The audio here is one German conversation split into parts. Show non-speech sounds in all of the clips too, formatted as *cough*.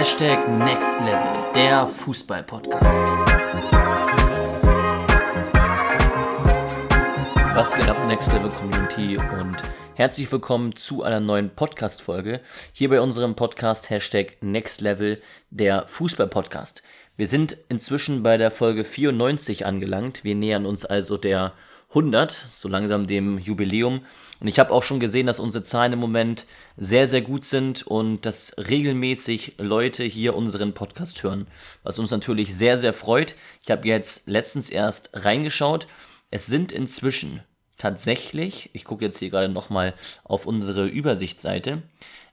Hashtag Next Level, der Fußball-Podcast. Was geht ab, Next Level Community und herzlich willkommen zu einer neuen Podcast-Folge hier bei unserem Podcast Hashtag Next Level, der Fußball-Podcast. Wir sind inzwischen bei der Folge 94 angelangt. Wir nähern uns also der 100, so langsam dem Jubiläum. Und ich habe auch schon gesehen, dass unsere Zahlen im Moment sehr, sehr gut sind und dass regelmäßig Leute hier unseren Podcast hören, was uns natürlich sehr, sehr freut. Ich habe jetzt letztens erst reingeschaut. Es sind inzwischen tatsächlich, ich gucke jetzt hier gerade nochmal auf unsere Übersichtsseite,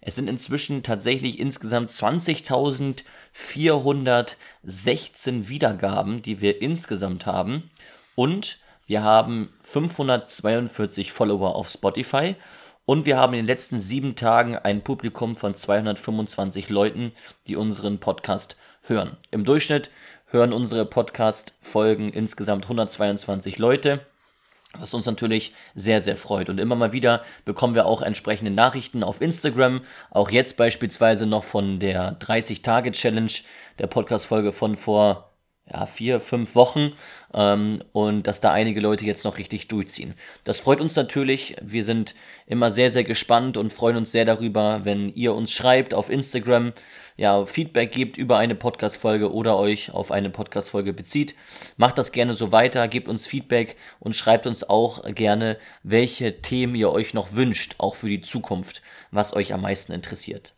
es sind inzwischen tatsächlich insgesamt 20.416 Wiedergaben, die wir insgesamt haben. Und wir haben 542 Follower auf Spotify und wir haben in den letzten sieben Tagen ein Publikum von 225 Leuten, die unseren Podcast hören. Im Durchschnitt hören unsere Podcast-Folgen insgesamt 122 Leute was uns natürlich sehr, sehr freut. Und immer mal wieder bekommen wir auch entsprechende Nachrichten auf Instagram. Auch jetzt beispielsweise noch von der 30-Tage-Challenge, der Podcast-Folge von vor ja, vier, fünf Wochen ähm, und dass da einige Leute jetzt noch richtig durchziehen. Das freut uns natürlich. Wir sind immer sehr, sehr gespannt und freuen uns sehr darüber, wenn ihr uns schreibt auf Instagram, ja, Feedback gebt über eine Podcast-Folge oder euch auf eine Podcast-Folge bezieht. Macht das gerne so weiter, gebt uns Feedback und schreibt uns auch gerne, welche Themen ihr euch noch wünscht, auch für die Zukunft, was euch am meisten interessiert.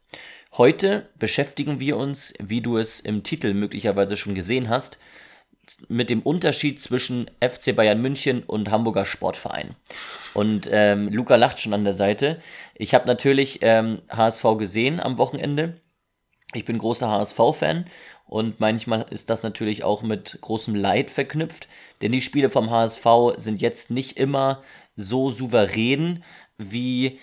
Heute beschäftigen wir uns, wie du es im Titel möglicherweise schon gesehen hast, mit dem Unterschied zwischen FC Bayern München und Hamburger Sportverein. Und ähm, Luca lacht schon an der Seite. Ich habe natürlich ähm, HSV gesehen am Wochenende. Ich bin großer HSV-Fan und manchmal ist das natürlich auch mit großem Leid verknüpft, denn die Spiele vom HSV sind jetzt nicht immer so souverän wie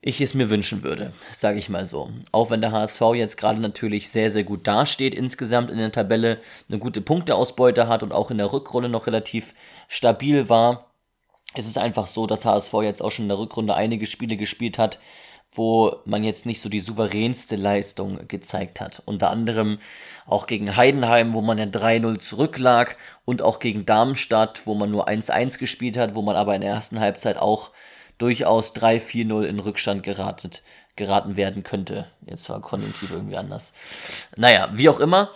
ich es mir wünschen würde, sage ich mal so. Auch wenn der HSV jetzt gerade natürlich sehr, sehr gut dasteht insgesamt in der Tabelle, eine gute Punkteausbeute hat und auch in der Rückrunde noch relativ stabil war, ist es einfach so, dass HSV jetzt auch schon in der Rückrunde einige Spiele gespielt hat, wo man jetzt nicht so die souveränste Leistung gezeigt hat. Unter anderem auch gegen Heidenheim, wo man ja 3-0 zurücklag und auch gegen Darmstadt, wo man nur 1-1 gespielt hat, wo man aber in der ersten Halbzeit auch durchaus 3-4-0 in Rückstand geratet, geraten werden könnte. Jetzt war Konjunktiv irgendwie anders. Naja, wie auch immer.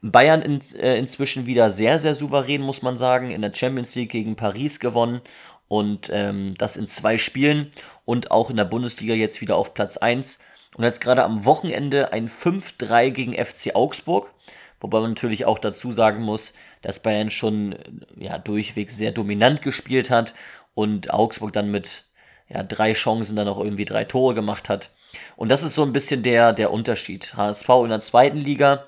Bayern in, äh, inzwischen wieder sehr, sehr souverän, muss man sagen. In der Champions League gegen Paris gewonnen und ähm, das in zwei Spielen und auch in der Bundesliga jetzt wieder auf Platz 1. Und jetzt gerade am Wochenende ein 5-3 gegen FC Augsburg. Wobei man natürlich auch dazu sagen muss, dass Bayern schon ja, durchweg sehr dominant gespielt hat und Augsburg dann mit ja, drei Chancen dann auch irgendwie drei Tore gemacht hat. Und das ist so ein bisschen der, der Unterschied. HSV in der zweiten Liga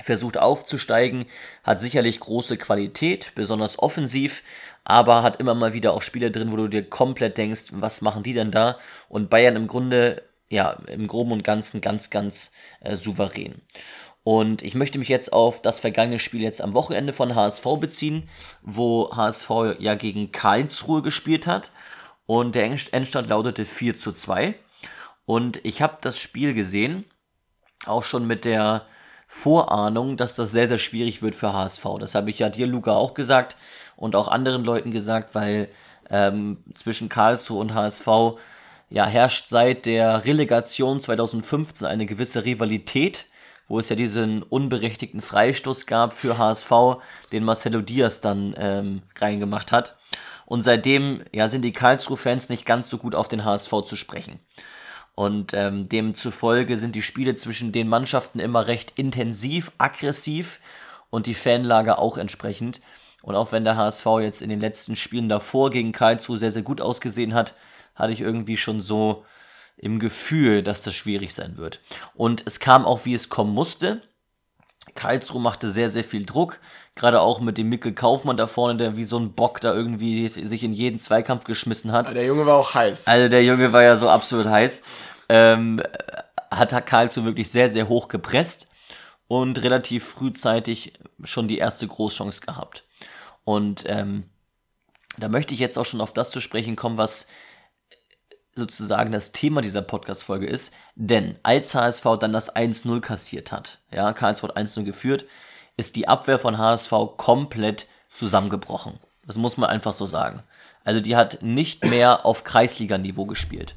versucht aufzusteigen, hat sicherlich große Qualität, besonders offensiv, aber hat immer mal wieder auch Spiele drin, wo du dir komplett denkst, was machen die denn da? Und Bayern im Grunde, ja, im Groben und Ganzen ganz, ganz äh, souverän. Und ich möchte mich jetzt auf das vergangene Spiel jetzt am Wochenende von HSV beziehen, wo HSV ja gegen Karlsruhe gespielt hat und der Endstand lautete 4 zu 2. Und ich habe das Spiel gesehen, auch schon mit der Vorahnung, dass das sehr, sehr schwierig wird für HSV. Das habe ich ja dir, Luca, auch gesagt und auch anderen Leuten gesagt, weil ähm, zwischen Karlsruhe und HSV ja herrscht seit der Relegation 2015 eine gewisse Rivalität, wo es ja diesen unberechtigten Freistoß gab für HSV, den Marcelo Diaz dann ähm, reingemacht hat. Und seitdem ja, sind die Karlsruhe-Fans nicht ganz so gut auf den HSV zu sprechen. Und ähm, demzufolge sind die Spiele zwischen den Mannschaften immer recht intensiv, aggressiv und die Fanlage auch entsprechend. Und auch wenn der HSV jetzt in den letzten Spielen davor gegen Karlsruhe sehr, sehr gut ausgesehen hat, hatte ich irgendwie schon so im Gefühl, dass das schwierig sein wird. Und es kam auch, wie es kommen musste. Karlsruhe machte sehr, sehr viel Druck. Gerade auch mit dem Mikkel Kaufmann da vorne, der wie so ein Bock da irgendwie sich in jeden Zweikampf geschmissen hat. Der Junge war auch heiß. Also der Junge war ja so absolut heiß. Ähm, hat Karlsruhe wirklich sehr, sehr hoch gepresst und relativ frühzeitig schon die erste Großchance gehabt. Und ähm, da möchte ich jetzt auch schon auf das zu sprechen kommen, was sozusagen das Thema dieser Podcast-Folge ist, denn als HSV dann das 1-0 kassiert hat, ja, Karlsruhe hat 1-0 geführt, ist die Abwehr von HSV komplett zusammengebrochen. Das muss man einfach so sagen. Also die hat nicht mehr auf Kreisliganiveau gespielt.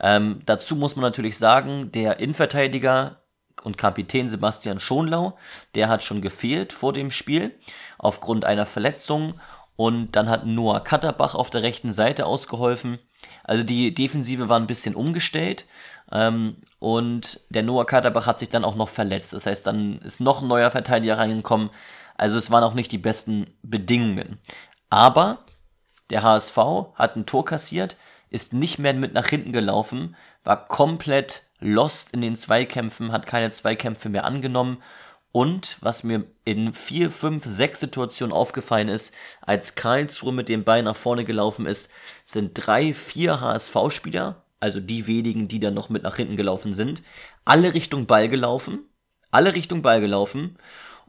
Ähm, dazu muss man natürlich sagen, der Innenverteidiger und Kapitän Sebastian Schonlau, der hat schon gefehlt vor dem Spiel aufgrund einer Verletzung und dann hat Noah Katterbach auf der rechten Seite ausgeholfen. Also die Defensive war ein bisschen umgestellt ähm, und der Noah Katterbach hat sich dann auch noch verletzt. Das heißt, dann ist noch ein neuer Verteidiger reingekommen. Also es waren auch nicht die besten Bedingungen. Aber der HSV hat ein Tor kassiert, ist nicht mehr mit nach hinten gelaufen, war komplett lost in den Zweikämpfen, hat keine Zweikämpfe mehr angenommen. Und was mir in vier, fünf, sechs Situationen aufgefallen ist, als Karlsruhe mit dem Bein nach vorne gelaufen ist, sind drei, vier HSV-Spieler, also die wenigen, die dann noch mit nach hinten gelaufen sind, alle Richtung Ball gelaufen, alle Richtung Ball gelaufen.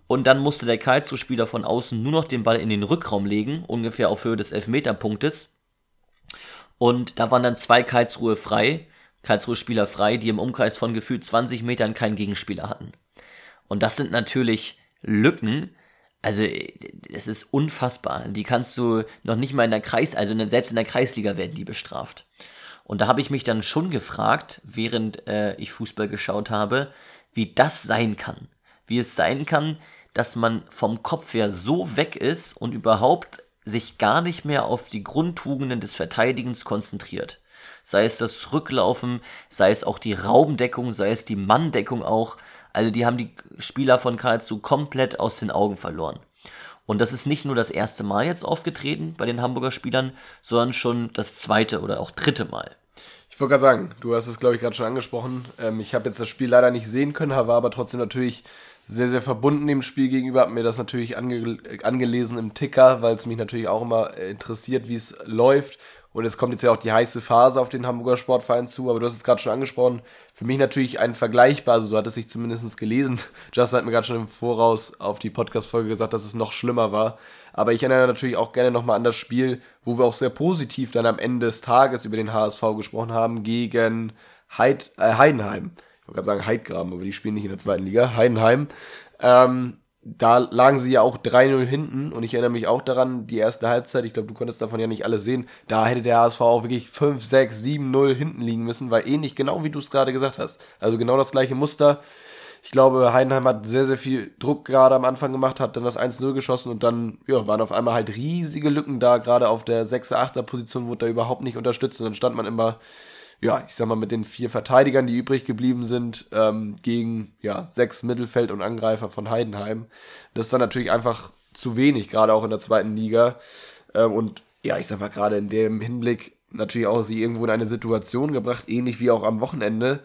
Und dann musste der Karlsruhe-Spieler von außen nur noch den Ball in den Rückraum legen, ungefähr auf Höhe des Elfmeterpunktes. Und da waren dann zwei Karlsruhe frei, Karlsruhe-Spieler frei, die im Umkreis von gefühlt 20 Metern keinen Gegenspieler hatten. Und das sind natürlich Lücken, also es ist unfassbar. Die kannst du noch nicht mal in der Kreis, also selbst in der Kreisliga werden die bestraft. Und da habe ich mich dann schon gefragt, während äh, ich Fußball geschaut habe, wie das sein kann. Wie es sein kann, dass man vom Kopf her so weg ist und überhaupt sich gar nicht mehr auf die Grundtugenden des Verteidigens konzentriert. Sei es das Rücklaufen, sei es auch die Raumdeckung, sei es die Manndeckung auch. Also die haben die Spieler von Karlsruhe komplett aus den Augen verloren. Und das ist nicht nur das erste Mal jetzt aufgetreten bei den Hamburger Spielern, sondern schon das zweite oder auch dritte Mal. Ich wollte gerade sagen, du hast es, glaube ich, gerade schon angesprochen. Ähm, ich habe jetzt das Spiel leider nicht sehen können, war aber trotzdem natürlich sehr, sehr verbunden dem Spiel gegenüber, habe mir das natürlich ange angelesen im Ticker, weil es mich natürlich auch immer interessiert, wie es läuft. Und es kommt jetzt ja auch die heiße Phase auf den Hamburger Sportverein zu, aber du hast es gerade schon angesprochen. Für mich natürlich ein vergleichbar, also so hat es sich zumindest gelesen. *laughs* Justin hat mir gerade schon im Voraus auf die Podcast-Folge gesagt, dass es noch schlimmer war. Aber ich erinnere natürlich auch gerne nochmal an das Spiel, wo wir auch sehr positiv dann am Ende des Tages über den HSV gesprochen haben, gegen Heid, äh, Heidenheim wollte gerade sagen Heidgraben, aber die spielen nicht in der zweiten Liga, Heidenheim. Ähm, da lagen sie ja auch 3-0 hinten und ich erinnere mich auch daran, die erste Halbzeit, ich glaube, du konntest davon ja nicht alles sehen, da hätte der HSV auch wirklich 5, 6, 7, 0 hinten liegen müssen, weil ähnlich genau wie du es gerade gesagt hast. Also genau das gleiche Muster. Ich glaube, Heidenheim hat sehr, sehr viel Druck gerade am Anfang gemacht, hat dann das 1-0 geschossen und dann ja, waren auf einmal halt riesige Lücken da, gerade auf der 6er, 8er Position wurde da überhaupt nicht unterstützt und dann stand man immer ja, ich sag mal, mit den vier Verteidigern, die übrig geblieben sind, ähm, gegen ja, sechs Mittelfeld- und Angreifer von Heidenheim. Das ist dann natürlich einfach zu wenig, gerade auch in der zweiten Liga. Ähm, und ja, ich sag mal, gerade in dem Hinblick natürlich auch sie irgendwo in eine Situation gebracht, ähnlich wie auch am Wochenende,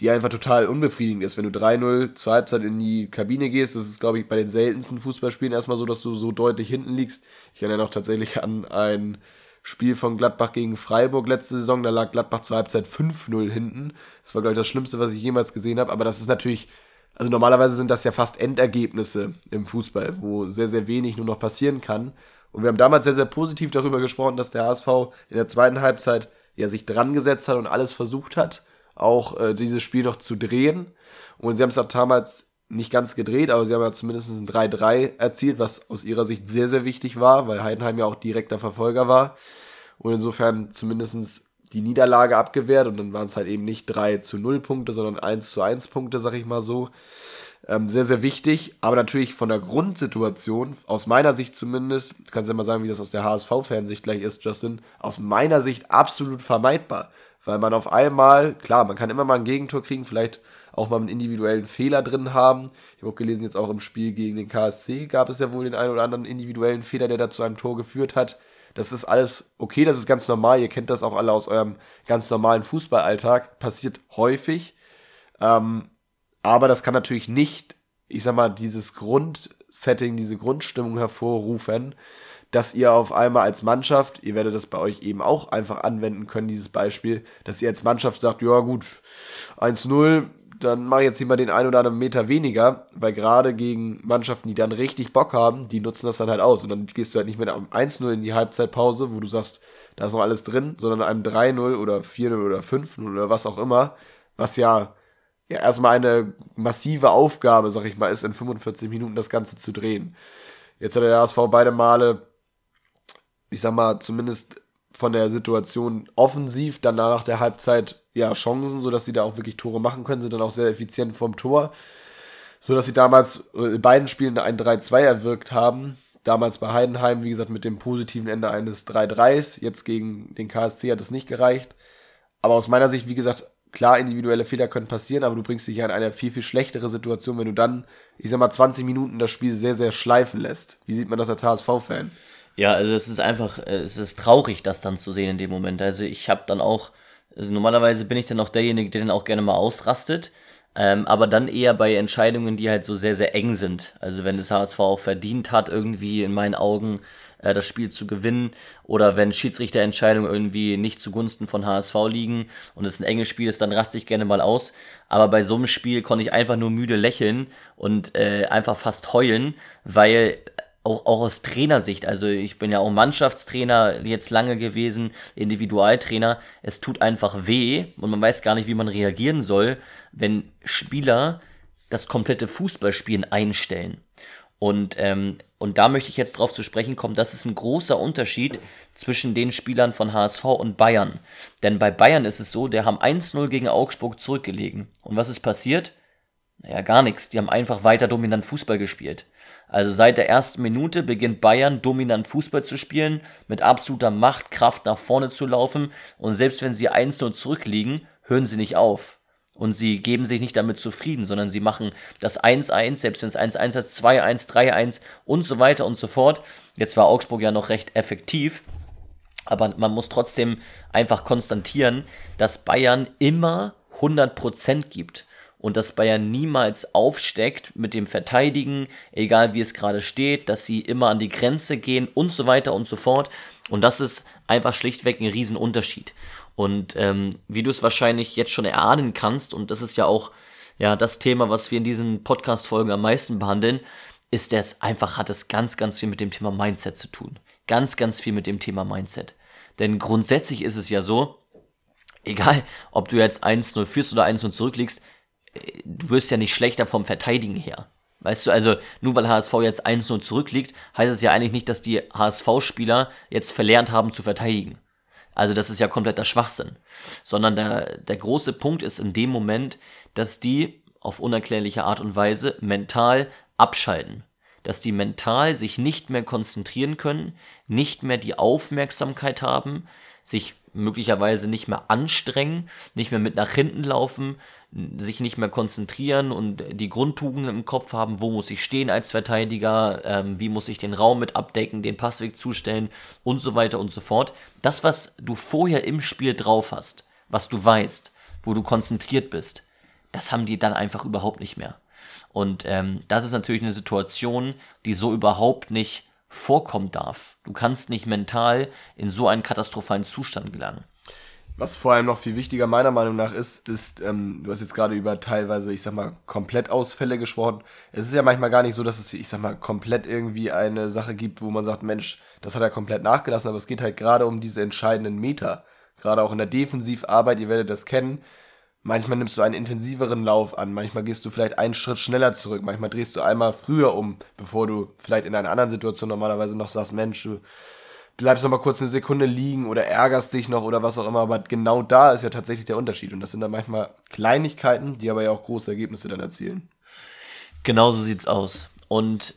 die einfach total unbefriedigend ist. Wenn du 3-0 zur Halbzeit in die Kabine gehst, das ist, glaube ich, bei den seltensten Fußballspielen erstmal so, dass du so deutlich hinten liegst. Ich erinnere noch tatsächlich an ein Spiel von Gladbach gegen Freiburg letzte Saison, da lag Gladbach zur Halbzeit 5-0 hinten. Das war, glaube ich, das Schlimmste, was ich jemals gesehen habe. Aber das ist natürlich, also normalerweise sind das ja fast Endergebnisse im Fußball, wo sehr, sehr wenig nur noch passieren kann. Und wir haben damals sehr, sehr positiv darüber gesprochen, dass der HSV in der zweiten Halbzeit ja sich dran gesetzt hat und alles versucht hat, auch äh, dieses Spiel noch zu drehen. Und sie haben es ab damals nicht ganz gedreht, aber sie haben ja zumindest ein 3-3 erzielt, was aus ihrer Sicht sehr, sehr wichtig war, weil Heidenheim ja auch direkter Verfolger war. Und insofern zumindest die Niederlage abgewehrt und dann waren es halt eben nicht 3 zu 0 Punkte, sondern 1 zu 1 Punkte, sag ich mal so. Ähm, sehr, sehr wichtig, aber natürlich von der Grundsituation, aus meiner Sicht zumindest, du kannst ja mal sagen, wie das aus der HSV-Fansicht gleich ist, Justin, aus meiner Sicht absolut vermeidbar. Weil man auf einmal, klar, man kann immer mal ein Gegentor kriegen, vielleicht auch mal einen individuellen Fehler drin haben. Ich habe auch gelesen, jetzt auch im Spiel gegen den KSC gab es ja wohl den einen oder anderen individuellen Fehler, der da zu einem Tor geführt hat. Das ist alles okay, das ist ganz normal. Ihr kennt das auch alle aus eurem ganz normalen Fußballalltag. Passiert häufig. Ähm, aber das kann natürlich nicht, ich sag mal, dieses Grundsetting, diese Grundstimmung hervorrufen, dass ihr auf einmal als Mannschaft, ihr werdet das bei euch eben auch einfach anwenden können, dieses Beispiel, dass ihr als Mannschaft sagt, ja gut, 1-0, dann mache ich jetzt mal den einen oder anderen Meter weniger, weil gerade gegen Mannschaften, die dann richtig Bock haben, die nutzen das dann halt aus. Und dann gehst du halt nicht mit einem 1-0 in die Halbzeitpause, wo du sagst, da ist noch alles drin, sondern einem 3-0 oder 4-0 oder 5-0 oder was auch immer, was ja, ja erstmal eine massive Aufgabe, sag ich mal, ist, in 45 Minuten das Ganze zu drehen. Jetzt hat der HSV beide Male, ich sag mal, zumindest von der Situation offensiv, dann nach der Halbzeit ja Chancen, sodass sie da auch wirklich Tore machen können, sind dann auch sehr effizient vom Tor, sodass sie damals in beiden Spielen ein 3-2 erwirkt haben. Damals bei Heidenheim, wie gesagt, mit dem positiven Ende eines 3-3s. Jetzt gegen den KSC hat es nicht gereicht. Aber aus meiner Sicht, wie gesagt, klar, individuelle Fehler können passieren, aber du bringst dich ja in eine viel, viel schlechtere Situation, wenn du dann, ich sag mal, 20 Minuten das Spiel sehr, sehr schleifen lässt. Wie sieht man das als HSV-Fan? Ja, also es ist einfach, äh, es ist traurig, das dann zu sehen in dem Moment. Also ich habe dann auch, also normalerweise bin ich dann auch derjenige, der dann auch gerne mal ausrastet, ähm, aber dann eher bei Entscheidungen, die halt so sehr, sehr eng sind. Also wenn das HSV auch verdient hat, irgendwie in meinen Augen äh, das Spiel zu gewinnen oder wenn Schiedsrichterentscheidungen irgendwie nicht zugunsten von HSV liegen und es ein enges Spiel ist, dann raste ich gerne mal aus. Aber bei so einem Spiel konnte ich einfach nur müde lächeln und äh, einfach fast heulen, weil auch, auch aus Trainersicht, also ich bin ja auch Mannschaftstrainer jetzt lange gewesen, Individualtrainer, es tut einfach weh und man weiß gar nicht, wie man reagieren soll, wenn Spieler das komplette Fußballspielen einstellen. Und, ähm, und da möchte ich jetzt drauf zu sprechen kommen, das ist ein großer Unterschied zwischen den Spielern von HSV und Bayern. Denn bei Bayern ist es so, der haben 1-0 gegen Augsburg zurückgelegen. Und was ist passiert? Naja, gar nichts. Die haben einfach weiter dominant Fußball gespielt. Also seit der ersten Minute beginnt Bayern dominant Fußball zu spielen, mit absoluter Macht, Kraft nach vorne zu laufen und selbst wenn sie 1-0 zurückliegen, hören sie nicht auf. Und sie geben sich nicht damit zufrieden, sondern sie machen das 1-1, selbst wenn es 1-1 ist, 2-1, 3-1 und so weiter und so fort. Jetzt war Augsburg ja noch recht effektiv, aber man muss trotzdem einfach konstatieren, dass Bayern immer 100% gibt und dass Bayern niemals aufsteckt mit dem Verteidigen, egal wie es gerade steht, dass sie immer an die Grenze gehen und so weiter und so fort. Und das ist einfach schlichtweg ein Riesenunterschied. Und ähm, wie du es wahrscheinlich jetzt schon erahnen kannst, und das ist ja auch ja das Thema, was wir in diesen Podcast-Folgen am meisten behandeln, ist es einfach, hat es ganz, ganz viel mit dem Thema Mindset zu tun. Ganz, ganz viel mit dem Thema Mindset. Denn grundsätzlich ist es ja so, egal ob du jetzt 1-0 führst oder 1-0 zurückliegst, du wirst ja nicht schlechter vom Verteidigen her. Weißt du, also nur weil HSV jetzt 1-0 zurückliegt, heißt es ja eigentlich nicht, dass die HSV-Spieler jetzt verlernt haben zu verteidigen. Also das ist ja kompletter Schwachsinn. Sondern der, der große Punkt ist in dem Moment, dass die auf unerklärliche Art und Weise mental abschalten. Dass die mental sich nicht mehr konzentrieren können, nicht mehr die Aufmerksamkeit haben, sich möglicherweise nicht mehr anstrengen, nicht mehr mit nach hinten laufen, sich nicht mehr konzentrieren und die Grundtugenden im Kopf haben, wo muss ich stehen als Verteidiger, ähm, wie muss ich den Raum mit abdecken, den Passweg zustellen und so weiter und so fort. Das, was du vorher im Spiel drauf hast, was du weißt, wo du konzentriert bist, das haben die dann einfach überhaupt nicht mehr. Und ähm, das ist natürlich eine Situation, die so überhaupt nicht vorkommen darf. Du kannst nicht mental in so einen katastrophalen Zustand gelangen. Was vor allem noch viel wichtiger meiner Meinung nach ist, ist, ähm, du hast jetzt gerade über teilweise, ich sag mal, Komplettausfälle gesprochen. Es ist ja manchmal gar nicht so, dass es, ich sag mal, komplett irgendwie eine Sache gibt, wo man sagt, Mensch, das hat er komplett nachgelassen, aber es geht halt gerade um diese entscheidenden Meter. Gerade auch in der Defensivarbeit, ihr werdet das kennen. Manchmal nimmst du einen intensiveren Lauf an, manchmal gehst du vielleicht einen Schritt schneller zurück, manchmal drehst du einmal früher um, bevor du vielleicht in einer anderen Situation normalerweise noch sagst, Mensch, du bleibst noch mal kurz eine Sekunde liegen oder ärgerst dich noch oder was auch immer. Aber genau da ist ja tatsächlich der Unterschied. Und das sind dann manchmal Kleinigkeiten, die aber ja auch große Ergebnisse dann erzielen. Genau so sieht's aus. Und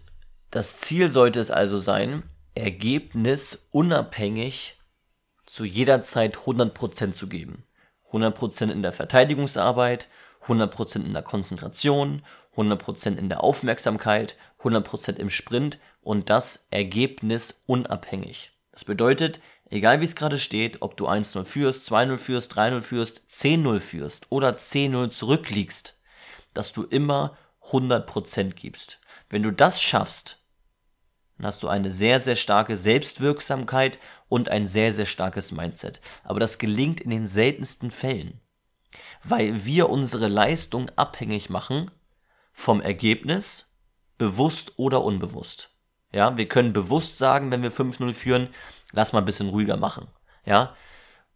das Ziel sollte es also sein, Ergebnis unabhängig zu jeder Zeit 100% zu geben. 100% in der Verteidigungsarbeit, 100% in der Konzentration, 100% in der Aufmerksamkeit, 100% im Sprint und das Ergebnis unabhängig. Das bedeutet, egal wie es gerade steht, ob du 1-0 führst, 2-0 führst, 3-0 führst, 10-0 führst oder 10-0 zurückliegst, dass du immer 100% gibst. Wenn du das schaffst, dann hast du eine sehr, sehr starke Selbstwirksamkeit und ein sehr, sehr starkes Mindset. Aber das gelingt in den seltensten Fällen. weil wir unsere Leistung abhängig machen vom Ergebnis, bewusst oder unbewusst. Ja, wir können bewusst sagen, wenn wir 5-0 führen, lass mal ein bisschen ruhiger machen. Ja,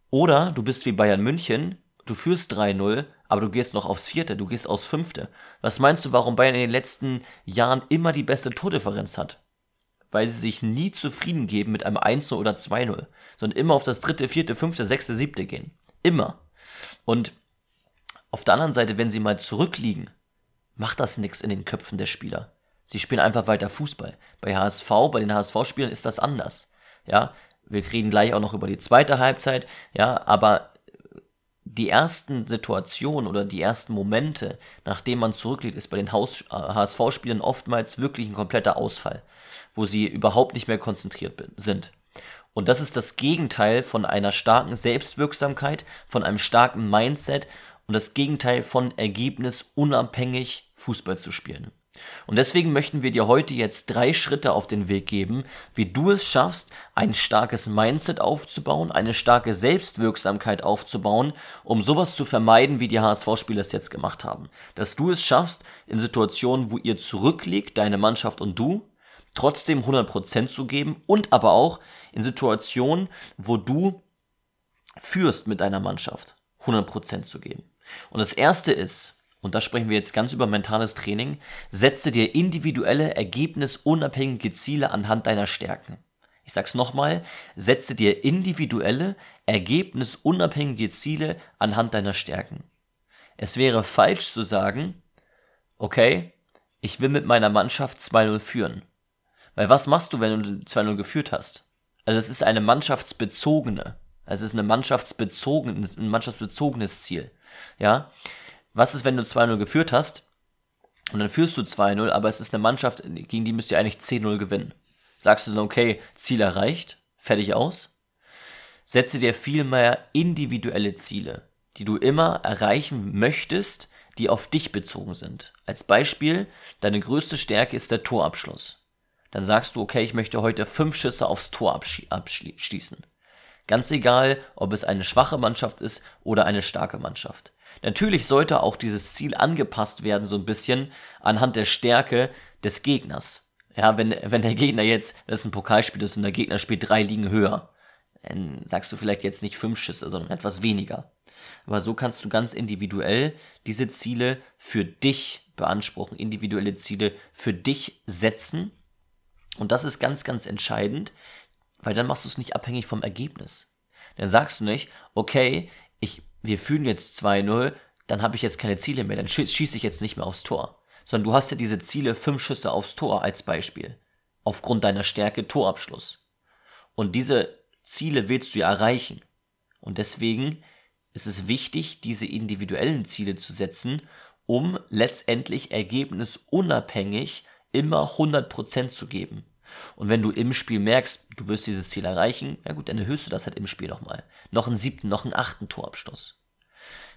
oder du bist wie Bayern München, du führst 3-0, aber du gehst noch aufs Vierte, du gehst aufs Fünfte. Was meinst du, warum Bayern in den letzten Jahren immer die beste Tordifferenz hat? Weil sie sich nie zufrieden geben mit einem 1-0 oder 2-0, sondern immer auf das dritte, vierte, fünfte, sechste, siebte gehen. Immer. Und auf der anderen Seite, wenn sie mal zurückliegen, macht das nichts in den Köpfen der Spieler. Sie spielen einfach weiter Fußball. Bei HSV, bei den HSV-Spielern ist das anders. Ja, wir reden gleich auch noch über die zweite Halbzeit, ja, aber die ersten Situationen oder die ersten Momente, nachdem man zurückliegt, ist bei den HSV-Spielern oftmals wirklich ein kompletter Ausfall, wo sie überhaupt nicht mehr konzentriert sind. Und das ist das Gegenteil von einer starken Selbstwirksamkeit, von einem starken Mindset und das Gegenteil von ergebnisunabhängig Fußball zu spielen. Und deswegen möchten wir dir heute jetzt drei Schritte auf den Weg geben, wie du es schaffst, ein starkes Mindset aufzubauen, eine starke Selbstwirksamkeit aufzubauen, um sowas zu vermeiden, wie die HSV-Spieler es jetzt gemacht haben. Dass du es schaffst, in Situationen, wo ihr zurückliegt, deine Mannschaft und du, trotzdem 100% zu geben und aber auch in Situationen, wo du führst mit deiner Mannschaft, 100% zu geben. Und das erste ist, und da sprechen wir jetzt ganz über mentales Training, setze dir individuelle, ergebnisunabhängige Ziele anhand deiner Stärken. Ich sag's nochmal, setze dir individuelle, ergebnisunabhängige Ziele anhand deiner Stärken. Es wäre falsch zu sagen, okay, ich will mit meiner Mannschaft 2-0 führen. Weil was machst du, wenn du 2-0 geführt hast? Also es ist eine mannschaftsbezogene, also es ist eine mannschaftsbezogene, ein mannschaftsbezogenes Ziel. Ja, was ist, wenn du 2-0 geführt hast und dann führst du 2-0, aber es ist eine Mannschaft, gegen die müsst ihr eigentlich 10-0 gewinnen? Sagst du dann, okay, Ziel erreicht, fertig aus? Setze dir viel mehr individuelle Ziele, die du immer erreichen möchtest, die auf dich bezogen sind. Als Beispiel, deine größte Stärke ist der Torabschluss. Dann sagst du, okay, ich möchte heute fünf Schüsse aufs Tor abschließen. Ganz egal, ob es eine schwache Mannschaft ist oder eine starke Mannschaft. Natürlich sollte auch dieses Ziel angepasst werden, so ein bisschen anhand der Stärke des Gegners. Ja, wenn, wenn der Gegner jetzt, das ist ein Pokalspiel ist und der Gegner spielt drei Ligen höher, dann sagst du vielleicht jetzt nicht fünf Schüsse, sondern etwas weniger. Aber so kannst du ganz individuell diese Ziele für dich beanspruchen, individuelle Ziele für dich setzen. Und das ist ganz, ganz entscheidend, weil dann machst du es nicht abhängig vom Ergebnis. Dann sagst du nicht, okay, wir fühlen jetzt 2-0, dann habe ich jetzt keine Ziele mehr, dann schieße ich jetzt nicht mehr aufs Tor. Sondern du hast ja diese Ziele, fünf Schüsse aufs Tor als Beispiel. Aufgrund deiner Stärke Torabschluss. Und diese Ziele willst du ja erreichen. Und deswegen ist es wichtig, diese individuellen Ziele zu setzen, um letztendlich ergebnisunabhängig immer 100% zu geben. Und wenn du im Spiel merkst, du wirst dieses Ziel erreichen, ja gut, dann erhöhst du das halt im Spiel nochmal. Noch einen siebten, noch einen achten Torabschluss.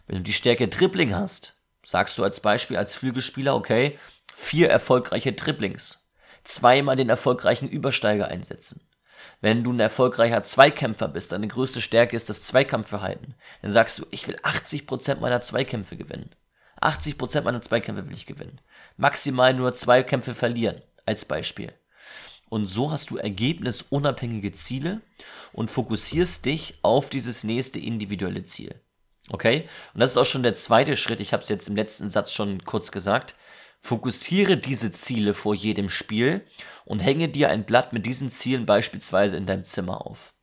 Wenn du die Stärke Dribbling hast, sagst du als Beispiel als Flügelspieler, okay, vier erfolgreiche Dribblings. Zweimal den erfolgreichen Übersteiger einsetzen. Wenn du ein erfolgreicher Zweikämpfer bist, deine größte Stärke ist das Zweikampfverhalten, dann sagst du, ich will 80% meiner Zweikämpfe gewinnen. 80% meiner Zweikämpfe will ich gewinnen. Maximal nur Zweikämpfe verlieren, als Beispiel. Und so hast du ergebnisunabhängige Ziele und fokussierst dich auf dieses nächste individuelle Ziel. Okay? Und das ist auch schon der zweite Schritt. Ich habe es jetzt im letzten Satz schon kurz gesagt. Fokussiere diese Ziele vor jedem Spiel und hänge dir ein Blatt mit diesen Zielen beispielsweise in deinem Zimmer auf.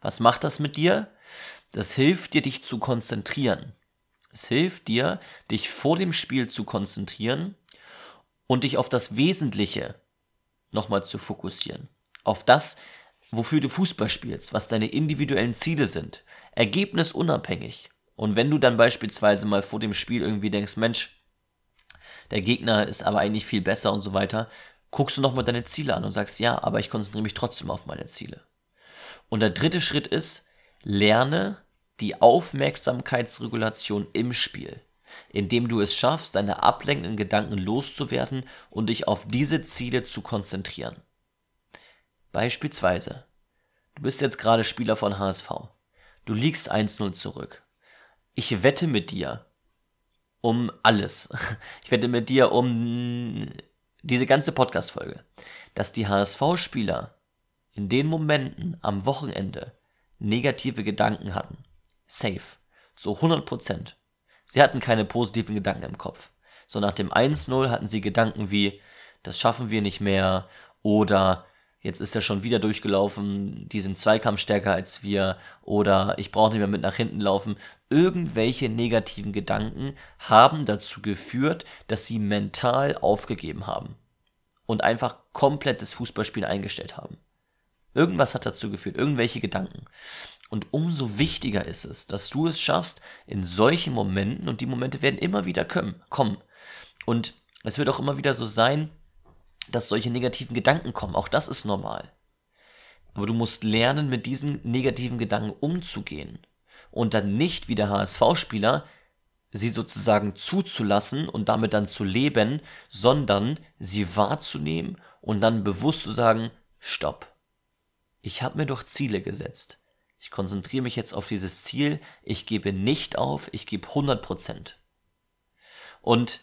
Was macht das mit dir? Das hilft dir, dich zu konzentrieren. Es hilft dir, dich vor dem Spiel zu konzentrieren und dich auf das Wesentliche nochmal zu fokussieren. Auf das, wofür du Fußball spielst, was deine individuellen Ziele sind. Ergebnisunabhängig. Und wenn du dann beispielsweise mal vor dem Spiel irgendwie denkst, Mensch, der Gegner ist aber eigentlich viel besser und so weiter, guckst du nochmal deine Ziele an und sagst, ja, aber ich konzentriere mich trotzdem auf meine Ziele. Und der dritte Schritt ist, lerne die Aufmerksamkeitsregulation im Spiel indem du es schaffst, deine ablenkenden Gedanken loszuwerden und dich auf diese Ziele zu konzentrieren. Beispielsweise, du bist jetzt gerade Spieler von HSV. Du liegst 1-0 zurück. Ich wette mit dir, um alles. *laughs* Ich wette mit dir um diese ganze Podcast-Folge, dass die HSV-Spieler in den Momenten am Wochenende negative Gedanken hatten. Safe. Zu 100 Prozent. Sie hatten keine positiven Gedanken im Kopf. So nach dem 1-0 hatten sie Gedanken wie, das schaffen wir nicht mehr oder jetzt ist er schon wieder durchgelaufen, die sind Zweikampf stärker als wir oder ich brauche nicht mehr mit nach hinten laufen. Irgendwelche negativen Gedanken haben dazu geführt, dass sie mental aufgegeben haben und einfach komplett das Fußballspiel eingestellt haben. Irgendwas hat dazu geführt, irgendwelche Gedanken. Und umso wichtiger ist es, dass du es schaffst, in solchen Momenten, und die Momente werden immer wieder kommen, und es wird auch immer wieder so sein, dass solche negativen Gedanken kommen. Auch das ist normal. Aber du musst lernen, mit diesen negativen Gedanken umzugehen. Und dann nicht wie der HSV-Spieler sie sozusagen zuzulassen und damit dann zu leben, sondern sie wahrzunehmen und dann bewusst zu sagen, stopp. Ich habe mir doch Ziele gesetzt. Ich konzentriere mich jetzt auf dieses Ziel. Ich gebe nicht auf. Ich gebe 100 Prozent. Und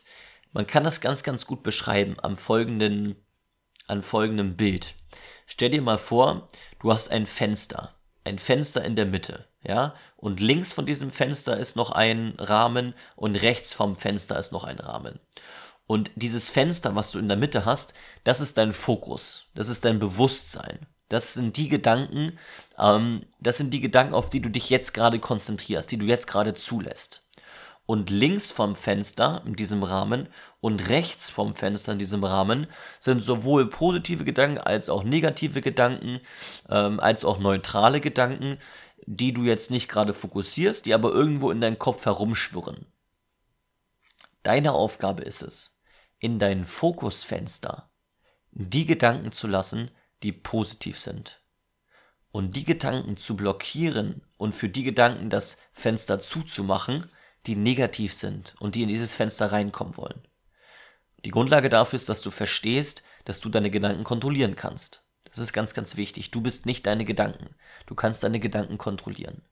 man kann das ganz, ganz gut beschreiben am folgenden, an folgendem Bild. Stell dir mal vor, du hast ein Fenster. Ein Fenster in der Mitte, ja? Und links von diesem Fenster ist noch ein Rahmen und rechts vom Fenster ist noch ein Rahmen. Und dieses Fenster, was du in der Mitte hast, das ist dein Fokus. Das ist dein Bewusstsein. Das sind die Gedanken, ähm, das sind die Gedanken, auf die du dich jetzt gerade konzentrierst, die du jetzt gerade zulässt. Und links vom Fenster in diesem Rahmen und rechts vom Fenster in diesem Rahmen sind sowohl positive Gedanken als auch negative Gedanken, ähm, als auch neutrale Gedanken, die du jetzt nicht gerade fokussierst, die aber irgendwo in deinem Kopf herumschwirren. Deine Aufgabe ist es, in dein Fokusfenster die Gedanken zu lassen, die positiv sind. Und die Gedanken zu blockieren und für die Gedanken das Fenster zuzumachen, die negativ sind und die in dieses Fenster reinkommen wollen. Die Grundlage dafür ist, dass du verstehst, dass du deine Gedanken kontrollieren kannst. Das ist ganz, ganz wichtig. Du bist nicht deine Gedanken. Du kannst deine Gedanken kontrollieren.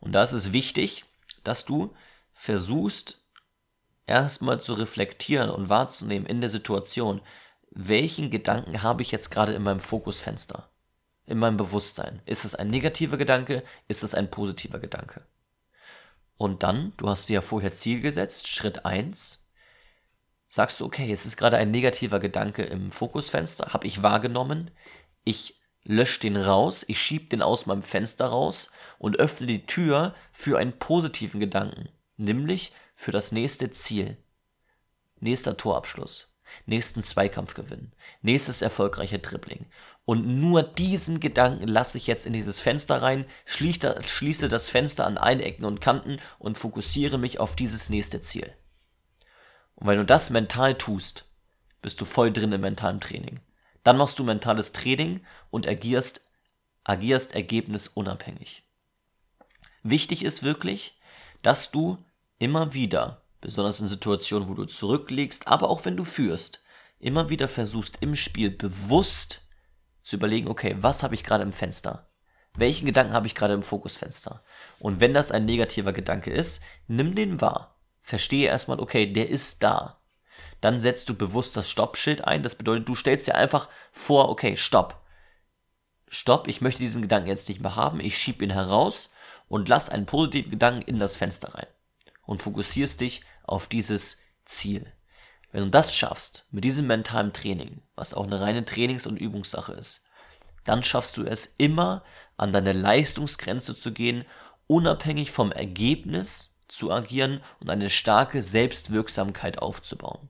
Und da ist es wichtig, dass du versuchst, erstmal zu reflektieren und wahrzunehmen in der Situation, welchen Gedanken habe ich jetzt gerade in meinem Fokusfenster, in meinem Bewusstsein? Ist es ein negativer Gedanke? Ist es ein positiver Gedanke? Und dann, du hast dir ja vorher Ziel gesetzt, Schritt eins, sagst du, okay, es ist gerade ein negativer Gedanke im Fokusfenster, habe ich wahrgenommen, ich lösche den raus, ich schiebe den aus meinem Fenster raus und öffne die Tür für einen positiven Gedanken, nämlich für das nächste Ziel, nächster Torabschluss nächsten Zweikampf gewinnen, nächstes erfolgreiche Dribbling. Und nur diesen Gedanken lasse ich jetzt in dieses Fenster rein, schließe das Fenster an allen Ecken und Kanten und fokussiere mich auf dieses nächste Ziel. Und wenn du das mental tust, bist du voll drin im mentalen Training. Dann machst du mentales Training und agierst, agierst ergebnisunabhängig. Wichtig ist wirklich, dass du immer wieder besonders in Situationen, wo du zurücklegst, aber auch wenn du führst, immer wieder versuchst im Spiel bewusst zu überlegen, okay, was habe ich gerade im Fenster? Welchen Gedanken habe ich gerade im Fokusfenster? Und wenn das ein negativer Gedanke ist, nimm den wahr. Verstehe erstmal, okay, der ist da. Dann setzt du bewusst das Stoppschild ein. Das bedeutet, du stellst dir einfach vor, okay, stopp. Stopp, ich möchte diesen Gedanken jetzt nicht mehr haben. Ich schiebe ihn heraus und lass einen positiven Gedanken in das Fenster rein. Und fokussierst dich auf dieses Ziel. Wenn du das schaffst, mit diesem mentalen Training, was auch eine reine Trainings- und Übungssache ist, dann schaffst du es immer, an deine Leistungsgrenze zu gehen, unabhängig vom Ergebnis zu agieren und eine starke Selbstwirksamkeit aufzubauen.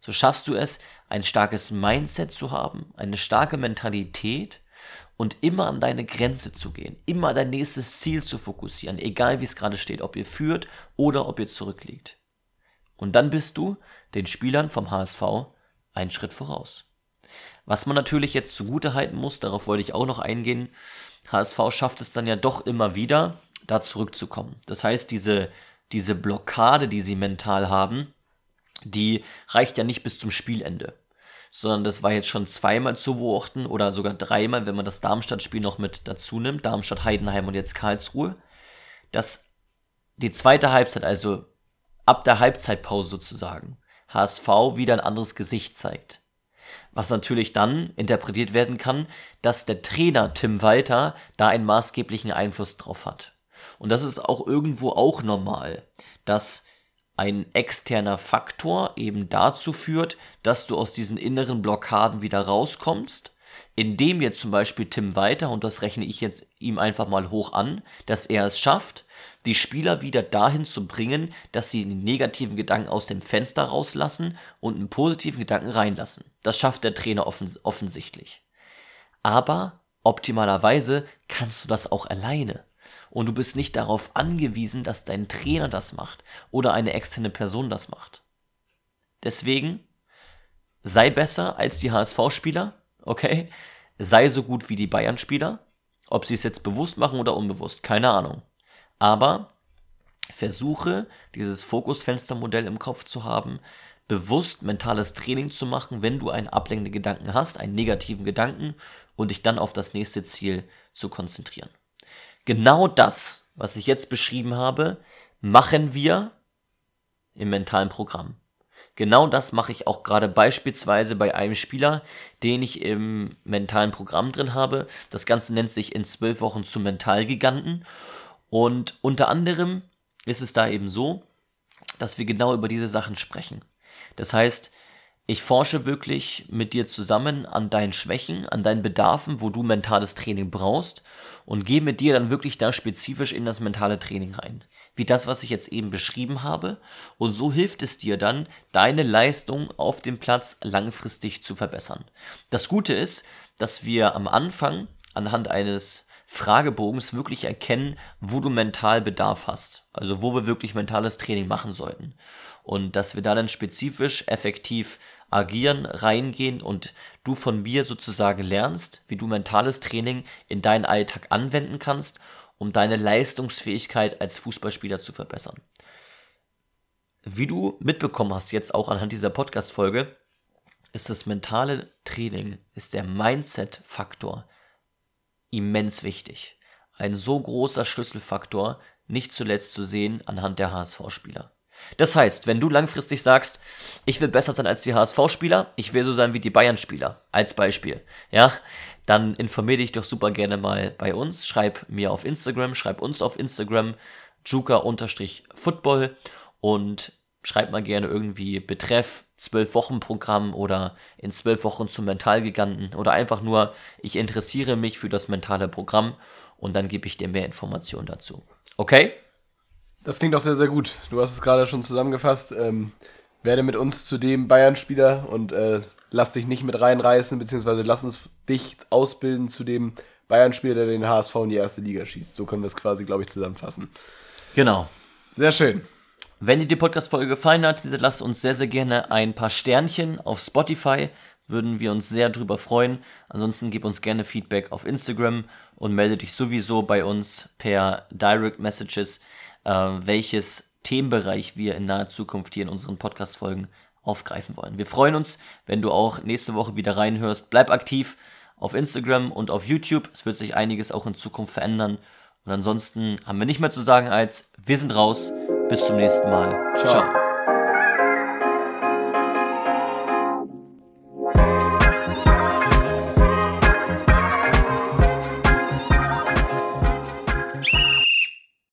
So schaffst du es, ein starkes Mindset zu haben, eine starke Mentalität und immer an deine Grenze zu gehen, immer dein nächstes Ziel zu fokussieren, egal wie es gerade steht, ob ihr führt oder ob ihr zurückliegt. Und dann bist du den Spielern vom HSV einen Schritt voraus. Was man natürlich jetzt zugute halten muss, darauf wollte ich auch noch eingehen, HSV schafft es dann ja doch immer wieder, da zurückzukommen. Das heißt, diese, diese Blockade, die sie mental haben, die reicht ja nicht bis zum Spielende sondern das war jetzt schon zweimal zu beobachten oder sogar dreimal, wenn man das Darmstadt-Spiel noch mit dazu nimmt, Darmstadt, Heidenheim und jetzt Karlsruhe, dass die zweite Halbzeit, also ab der Halbzeitpause sozusagen HSV wieder ein anderes Gesicht zeigt. Was natürlich dann interpretiert werden kann, dass der Trainer Tim Walter da einen maßgeblichen Einfluss drauf hat. Und das ist auch irgendwo auch normal, dass ein externer Faktor eben dazu führt, dass du aus diesen inneren Blockaden wieder rauskommst, indem jetzt zum Beispiel Tim Walter, und das rechne ich jetzt ihm einfach mal hoch an, dass er es schafft, die Spieler wieder dahin zu bringen, dass sie die negativen Gedanken aus dem Fenster rauslassen und einen positiven Gedanken reinlassen. Das schafft der Trainer offens offensichtlich. Aber optimalerweise kannst du das auch alleine. Und du bist nicht darauf angewiesen, dass dein Trainer das macht oder eine externe Person das macht. Deswegen sei besser als die HSV-Spieler, okay? Sei so gut wie die Bayern-Spieler. Ob sie es jetzt bewusst machen oder unbewusst, keine Ahnung. Aber versuche, dieses Fokusfenstermodell im Kopf zu haben, bewusst mentales Training zu machen, wenn du einen ablenkenden Gedanken hast, einen negativen Gedanken und dich dann auf das nächste Ziel zu konzentrieren. Genau das, was ich jetzt beschrieben habe, machen wir im mentalen Programm. Genau das mache ich auch gerade beispielsweise bei einem Spieler, den ich im mentalen Programm drin habe. Das Ganze nennt sich in zwölf Wochen zum Mentalgiganten. Und unter anderem ist es da eben so, dass wir genau über diese Sachen sprechen. Das heißt, ich forsche wirklich mit dir zusammen an deinen Schwächen, an deinen Bedarfen, wo du mentales Training brauchst und gehe mit dir dann wirklich da spezifisch in das mentale Training rein. Wie das, was ich jetzt eben beschrieben habe. Und so hilft es dir dann, deine Leistung auf dem Platz langfristig zu verbessern. Das Gute ist, dass wir am Anfang anhand eines Fragebogens wirklich erkennen, wo du mental Bedarf hast. Also wo wir wirklich mentales Training machen sollten. Und dass wir da dann spezifisch effektiv agieren, reingehen und du von mir sozusagen lernst, wie du mentales Training in deinen Alltag anwenden kannst, um deine Leistungsfähigkeit als Fußballspieler zu verbessern. Wie du mitbekommen hast jetzt auch anhand dieser Podcast-Folge, ist das mentale Training, ist der Mindset-Faktor immens wichtig. Ein so großer Schlüsselfaktor, nicht zuletzt zu sehen anhand der HSV-Spieler. Das heißt, wenn du langfristig sagst, ich will besser sein als die HSV-Spieler, ich will so sein wie die Bayern-Spieler, als Beispiel, ja, dann informier dich doch super gerne mal bei uns, schreib mir auf Instagram, schreib uns auf Instagram, juka-football und schreib mal gerne irgendwie Betreff 12 Wochen Programm oder in 12 Wochen zum Mentalgiganten oder einfach nur, ich interessiere mich für das mentale Programm und dann gebe ich dir mehr Informationen dazu. Okay? Das klingt auch sehr, sehr gut. Du hast es gerade schon zusammengefasst. Ähm, werde mit uns zu dem Bayern-Spieler und äh, lass dich nicht mit reinreißen, beziehungsweise lass uns dich ausbilden zu dem Bayern-Spieler, der den HSV in die erste Liga schießt. So können wir es quasi, glaube ich, zusammenfassen. Genau. Sehr schön. Wenn dir die Podcast-Folge gefallen hat, lass uns sehr, sehr gerne ein paar Sternchen auf Spotify. Würden wir uns sehr drüber freuen. Ansonsten gib uns gerne Feedback auf Instagram und melde dich sowieso bei uns per Direct Messages, äh, welches Themenbereich wir in naher Zukunft hier in unseren Podcast-Folgen aufgreifen wollen. Wir freuen uns, wenn du auch nächste Woche wieder reinhörst. Bleib aktiv auf Instagram und auf YouTube. Es wird sich einiges auch in Zukunft verändern. Und ansonsten haben wir nicht mehr zu sagen als wir sind raus. Bis zum nächsten Mal. Ciao. Ciao.